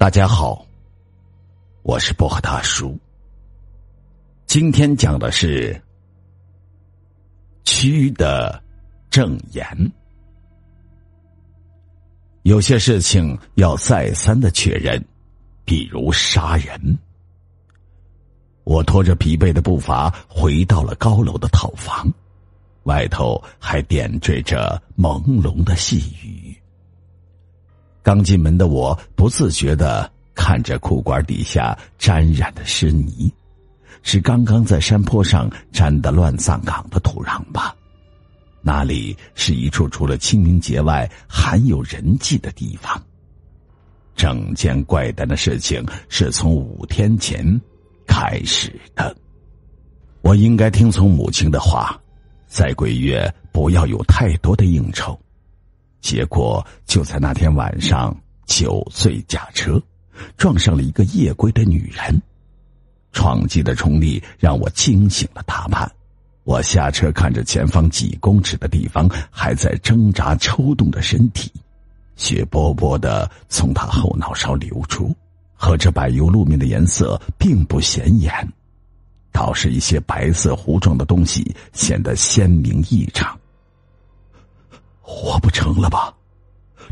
大家好，我是薄荷大叔。今天讲的是屈的证言。有些事情要再三的确认，比如杀人。我拖着疲惫的步伐回到了高楼的套房，外头还点缀着朦胧的细雨。刚进门的我不自觉的看着裤管底下沾染的湿泥，是刚刚在山坡上沾的乱葬岗的土壤吧？那里是一处除了清明节外罕有人迹的地方。整件怪诞的事情是从五天前开始的。我应该听从母亲的话，在鬼月不要有太多的应酬。结果就在那天晚上，酒醉驾车，撞上了一个夜归的女人。撞击的冲力让我惊醒了大半。我下车看着前方几公尺的地方还在挣扎抽动的身体，血波波的从他后脑勺流出，和这柏油路面的颜色并不显眼，倒是一些白色糊状的东西显得鲜明异常。活不成了吧？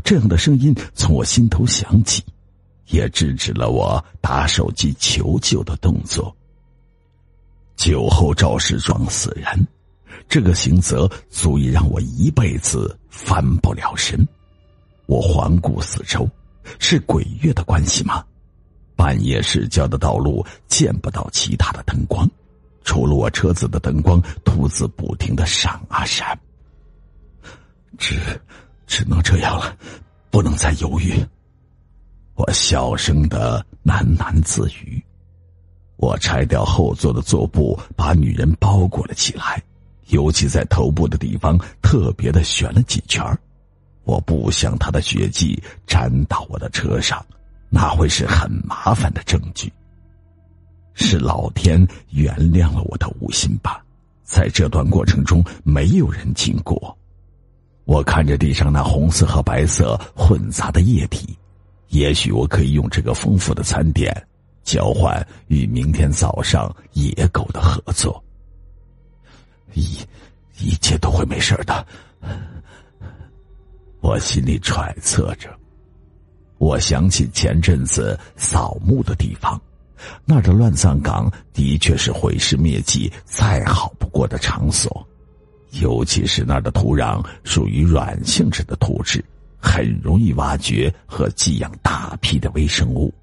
这样的声音从我心头响起，也制止了我打手机求救的动作。酒后肇事撞死人，这个刑责足以让我一辈子翻不了身。我环顾四周，是鬼月的关系吗？半夜市郊的道路见不到其他的灯光，除了我车子的灯光，突自不停的闪啊闪。只只能这样了，不能再犹豫。我小声的喃喃自语。我拆掉后座的座布，把女人包裹了起来，尤其在头部的地方特别的旋了几圈我不想她的血迹沾到我的车上，那会是很麻烦的证据。是老天原谅了我的无心吧？在这段过程中，没有人经过。我看着地上那红色和白色混杂的液体，也许我可以用这个丰富的餐点交换与明天早上野狗的合作。一一切都会没事的，我心里揣测着。我想起前阵子扫墓的地方，那儿的乱葬岗的确是毁尸灭迹再好不过的场所。尤其是那儿的土壤属于软性质的土质，很容易挖掘和寄养大批的微生物，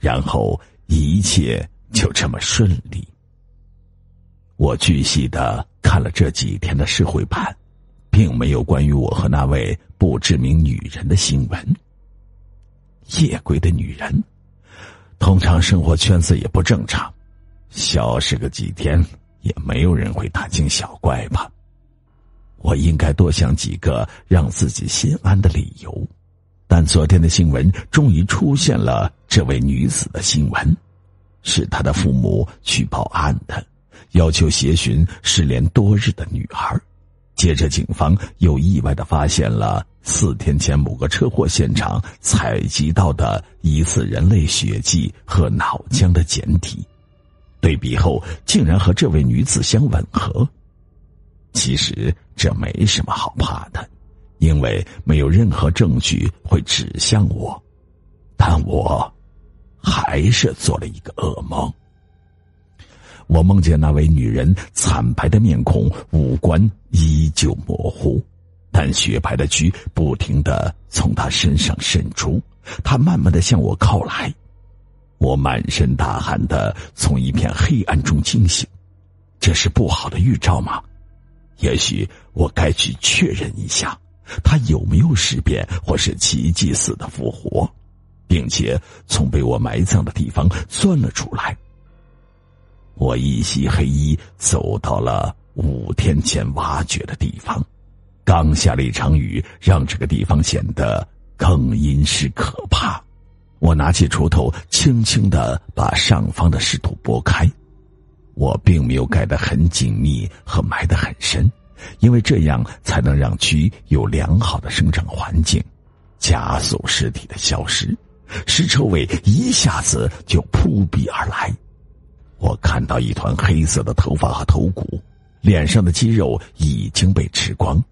然后一切就这么顺利。我巨细的看了这几天的社会版，并没有关于我和那位不知名女人的新闻。夜归的女人，通常生活圈子也不正常，消失个几天，也没有人会大惊小怪吧。我应该多想几个让自己心安的理由，但昨天的新闻终于出现了这位女子的新闻，是她的父母去报案的，要求协寻失联多日的女孩。接着，警方又意外的发现了四天前某个车祸现场采集到的疑似人类血迹和脑浆的简体，对比后竟然和这位女子相吻合。其实这没什么好怕的，因为没有任何证据会指向我，但我还是做了一个噩梦。我梦见那位女人惨白的面孔，五官依旧模糊，但雪白的蛆不停的从她身上渗出，她慢慢的向我靠来，我满身大汗的从一片黑暗中惊醒，这是不好的预兆吗？也许我该去确认一下，他有没有尸变或是奇迹似的复活，并且从被我埋葬的地方钻了出来。我一袭黑衣走到了五天前挖掘的地方，刚下了一场雨，让这个地方显得更阴湿可怕。我拿起锄头，轻轻的把上方的湿土拨开。我并没有盖得很紧密和埋得很深，因为这样才能让蛆有良好的生长环境，加速尸体的消失。尸臭味一下子就扑鼻而来。我看到一团黑色的头发和头骨，脸上的肌肉已经被吃光，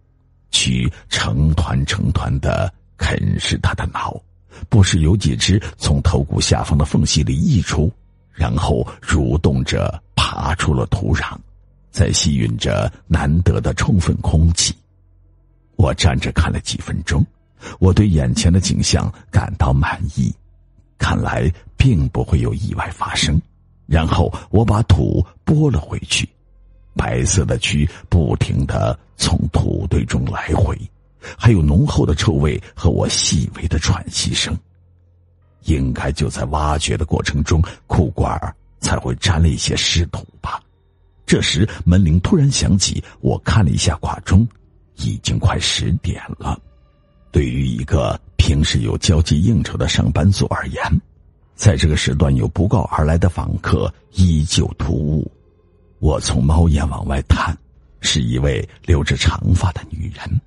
蛆成团成团的啃食他的脑，不时有几只从头骨下方的缝隙里溢出，然后蠕动着爬出了土壤，在吸吮着难得的充分空气。我站着看了几分钟，我对眼前的景象感到满意，看来并不会有意外发生。然后我把土拨了回去，白色的蛆不停的从土堆中来回，还有浓厚的臭味和我细微的喘息声。应该就在挖掘的过程中，库管才会沾了一些湿土吧。这时门铃突然响起，我看了一下挂钟，已经快十点了。对于一个平时有交际应酬的上班族而言。在这个时段有不告而来的访客依旧突兀，我从猫眼往外看，是一位留着长发的女人，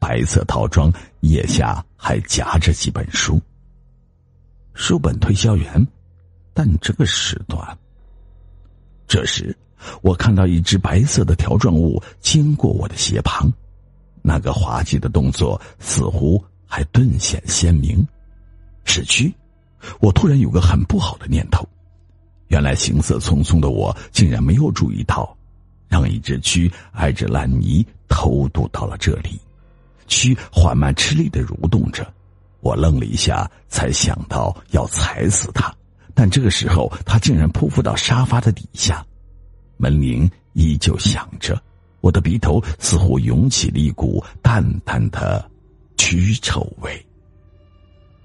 白色套装，腋下还夹着几本书。书本推销员，但这个时段。这时，我看到一只白色的条状物经过我的鞋旁，那个滑稽的动作似乎还顿显鲜明，是蛆。我突然有个很不好的念头，原来行色匆匆的我竟然没有注意到，让一只蛆挨着烂泥偷渡到了这里。蛆缓慢吃力的蠕动着，我愣了一下，才想到要踩死它，但这个时候他竟然匍匐到沙发的底下。门铃依旧响着，我的鼻头似乎涌起了一股淡淡的蛆臭味。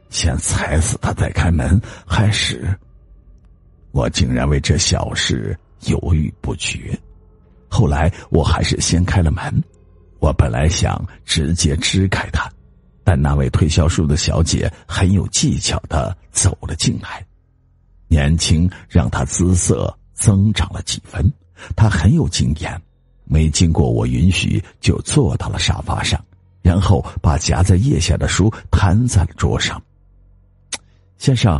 先踩死他再开门，还是？我竟然为这小事犹豫不决。后来我还是先开了门。我本来想直接支开他，但那位推销书的小姐很有技巧的走了进来。年轻让他姿色增长了几分，他很有经验，没经过我允许就坐到了沙发上，然后把夹在腋下的书摊在了桌上。先生，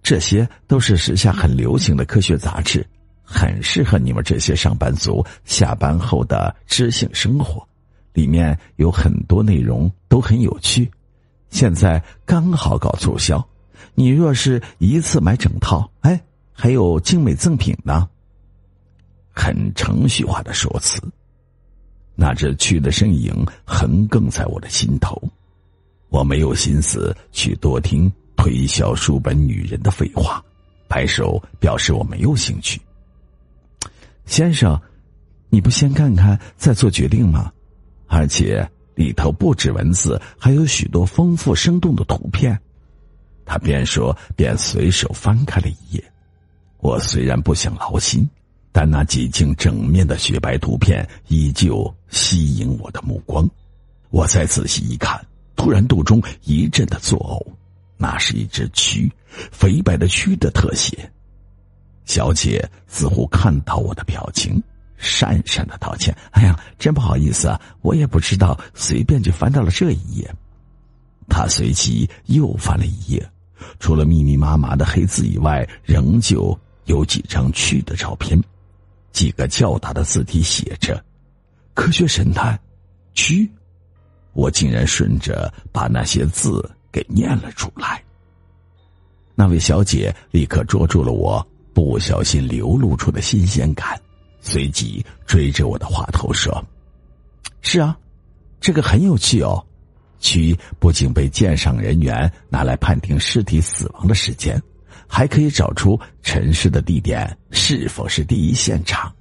这些都是时下很流行的科学杂志，很适合你们这些上班族下班后的知性生活。里面有很多内容都很有趣，现在刚好搞促销。你若是一次买整套，哎，还有精美赠品呢。很程序化的说辞，那只蛆的身影横亘在我的心头，我没有心思去多听。推销书本女人的废话，拍手表示我没有兴趣。先生，你不先看看再做决定吗？而且里头不止文字，还有许多丰富生动的图片。他边说边随手翻开了一页。我虽然不想劳心，但那几近整面的雪白图片依旧吸引我的目光。我再仔细一看，突然肚中一阵的作呕。那是一只蛆，肥白的蛆的特写。小姐似乎看到我的表情，讪讪的道歉：“哎呀，真不好意思啊，我也不知道，随便就翻到了这一页。”她随即又翻了一页，除了密密麻麻的黑字以外，仍旧有几张蛆的照片，几个较大的字体写着：“科学神探，蛆。”我竟然顺着把那些字。给念了出来。那位小姐立刻捉住了我不小心流露出的新鲜感，随即追着我的话头说：“是啊，这个很有趣哦。蛆不仅被鉴赏人员拿来判定尸体死亡的时间，还可以找出沉尸的地点是否是第一现场。”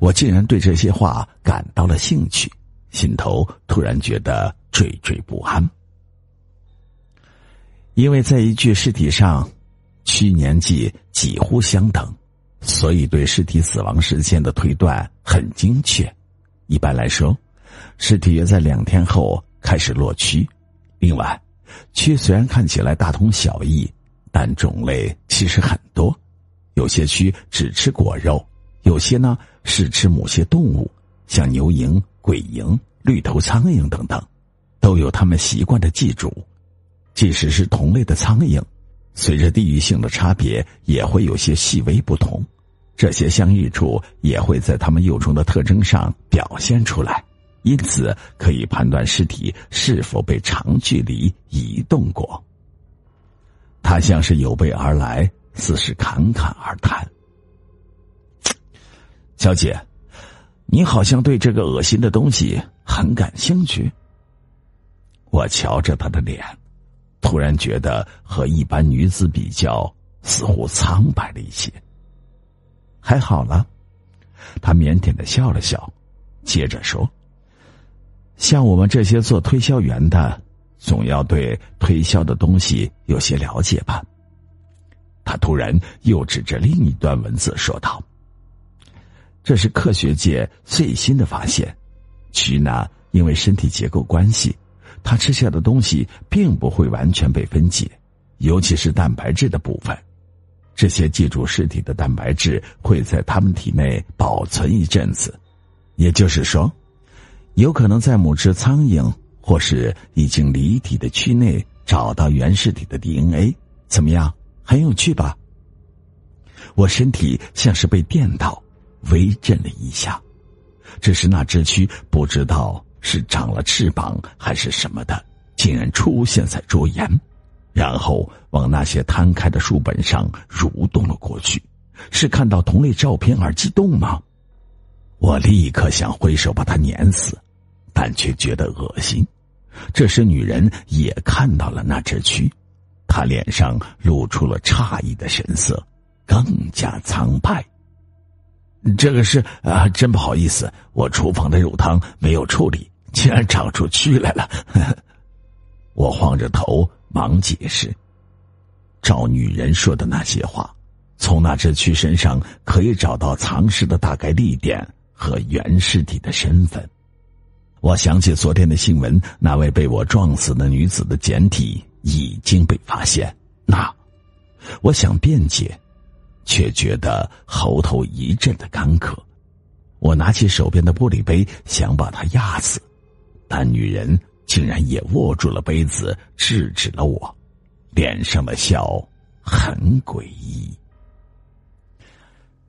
我竟然对这些话感到了兴趣，心头突然觉得惴惴不安。因为在一具尸体上，蛆年纪几乎相等，所以对尸体死亡时间的推断很精确。一般来说，尸体约在两天后开始落蛆。另外，蛆虽然看起来大同小异，但种类其实很多。有些蛆只吃果肉，有些呢是吃某些动物，像牛蝇、鬼蝇、绿头苍蝇等等，都有他们习惯的寄主。即使是同类的苍蝇，随着地域性的差别，也会有些细微不同。这些相异处也会在它们幼虫的特征上表现出来，因此可以判断尸体是否被长距离移动过。他像是有备而来，似是侃侃而谈。小姐，你好像对这个恶心的东西很感兴趣。我瞧着他的脸，突然觉得和一般女子比较，似乎苍白了一些。还好了，他腼腆的笑了笑，接着说：“像我们这些做推销员的，总要对推销的东西有些了解吧。”他突然又指着另一段文字说道：“这是科学界最新的发现，蛆呢，因为身体结构关系，它吃下的东西并不会完全被分解，尤其是蛋白质的部分。”这些寄住尸体的蛋白质会在他们体内保存一阵子，也就是说，有可能在母只苍蝇或是已经离体的蛆内找到原尸体的 DNA。怎么样，很有趣吧？我身体像是被电到，微震了一下。只是那只蛆不知道是长了翅膀还是什么的，竟然出现在桌沿。然后往那些摊开的书本上蠕动了过去，是看到同类照片而激动吗？我立刻想挥手把它碾死，但却觉得恶心。这时，女人也看到了那只蛆，她脸上露出了诧异的神色，更加苍白。这个是啊，真不好意思，我厨房的肉汤没有处理，竟然长出蛆来了。我晃着头。忙解释，照女人说的那些话，从那只蛆身上可以找到藏尸的大概地点和原尸体的身份。我想起昨天的新闻，那位被我撞死的女子的简体已经被发现。那，我想辩解，却觉得喉头一阵的干渴。我拿起手边的玻璃杯，想把她压死，但女人。竟然也握住了杯子，制止了我，脸上的笑很诡异。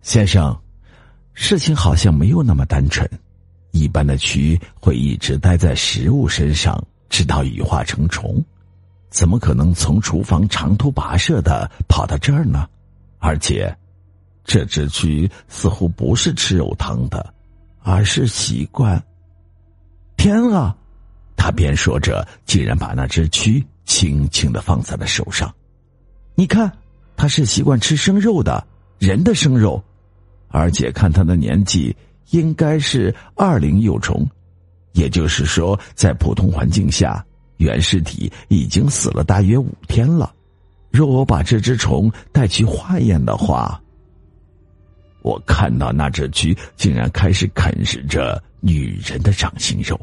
先生，事情好像没有那么单纯。一般的蛆会一直待在食物身上，直到羽化成虫，怎么可能从厨房长途跋涉的跑到这儿呢？而且，这只蛆似乎不是吃肉汤的，而是习惯。天啊！他边说着，竟然把那只蛆轻轻的放在了手上。你看，他是习惯吃生肉的，人的生肉，而且看他的年纪，应该是二龄幼虫，也就是说，在普通环境下，原尸体已经死了大约五天了。若我把这只虫带去化验的话，我看到那只蛆竟然开始啃食着女人的掌心肉。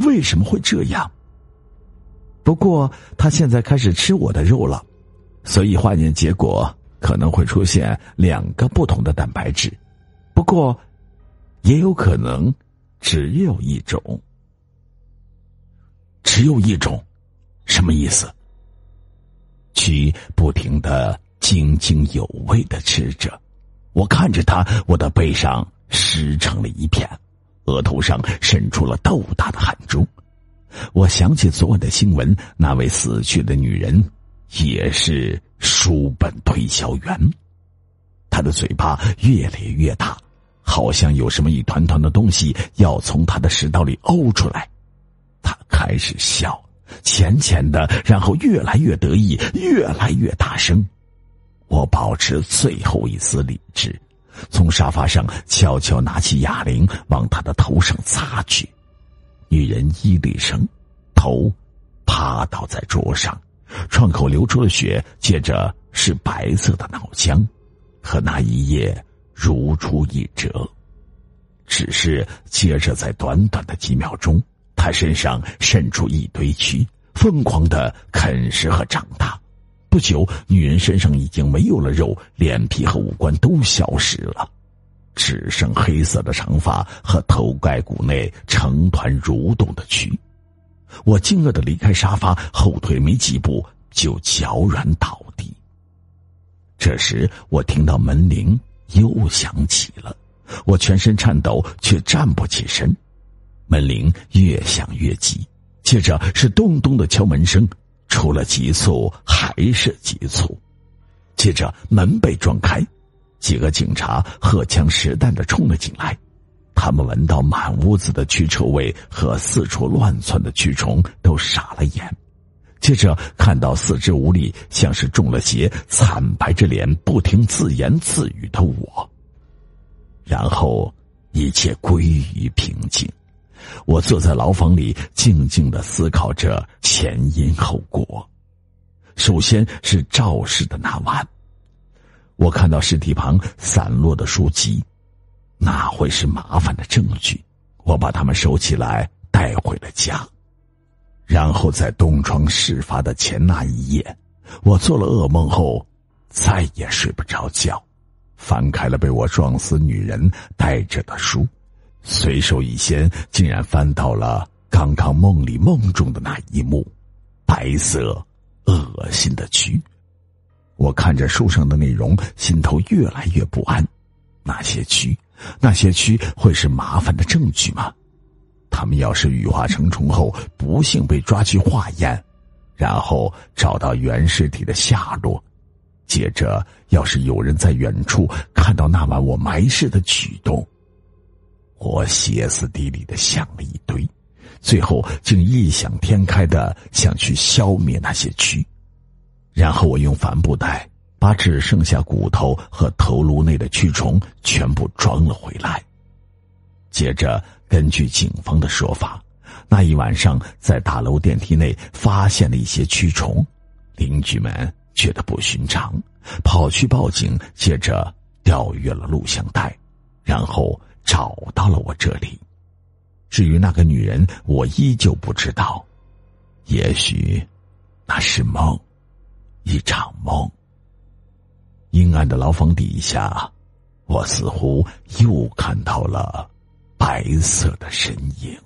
为什么会这样？不过他现在开始吃我的肉了，所以化验结果可能会出现两个不同的蛋白质。不过，也有可能只有一种。只有一种，什么意思？去不停的津津有味的吃着，我看着他，我的背上湿成了一片。额头上渗出了豆大的汗珠，我想起昨晚的新闻，那位死去的女人也是书本推销员，她的嘴巴越咧越大，好像有什么一团团的东西要从他的食道里呕出来。他开始笑，浅浅的，然后越来越得意，越来越大声。我保持最后一丝理智。从沙发上悄悄拿起哑铃，往他的头上擦去。女人咦了一声，头趴倒在桌上，创口流出了血，接着是白色的脑浆，和那一夜如出一辙。只是接着在短短的几秒钟，他身上渗出一堆蛆，疯狂的啃食和长大。不久，女人身上已经没有了肉，脸皮和五官都消失了，只剩黑色的长发和头盖骨内成团蠕动的蛆。我惊愕的离开沙发，后退没几步，就脚软倒地。这时，我听到门铃又响起了，我全身颤抖，却站不起身。门铃越响越急，接着是咚咚的敲门声，除了急促还是急促。接着门被撞开，几个警察荷枪实弹的冲了进来。他们闻到满屋子的蛆臭味和四处乱窜的蛆虫，都傻了眼。接着看到四肢无力、像是中了邪、惨白着脸、不停自言自语的我，然后一切归于平静。我坐在牢房里，静静的思考着前因后果。首先是肇事的那晚，我看到尸体旁散落的书籍，那会是麻烦的证据。我把它们收起来，带回了家。然后在东窗事发的前那一夜，我做了噩梦后，再也睡不着觉。翻开了被我撞死女人带着的书。随手一掀，竟然翻到了刚刚梦里梦中的那一幕：白色、恶心的蛆。我看着书上的内容，心头越来越不安。那些蛆，那些蛆会是麻烦的证据吗？他们要是羽化成虫后不幸被抓去化验，然后找到原尸体的下落，接着要是有人在远处看到那晚我埋尸的举动。我歇斯底里的想了一堆，最后竟异想天开的想去消灭那些蛆，然后我用帆布袋把只剩下骨头和头颅内的蛆虫全部装了回来。接着，根据警方的说法，那一晚上在大楼电梯内发现了一些蛆虫，邻居们觉得不寻常，跑去报警，接着调阅了录像带，然后。找到了我这里，至于那个女人，我依旧不知道。也许那是梦，一场梦。阴暗的牢房底下，我似乎又看到了白色的身影。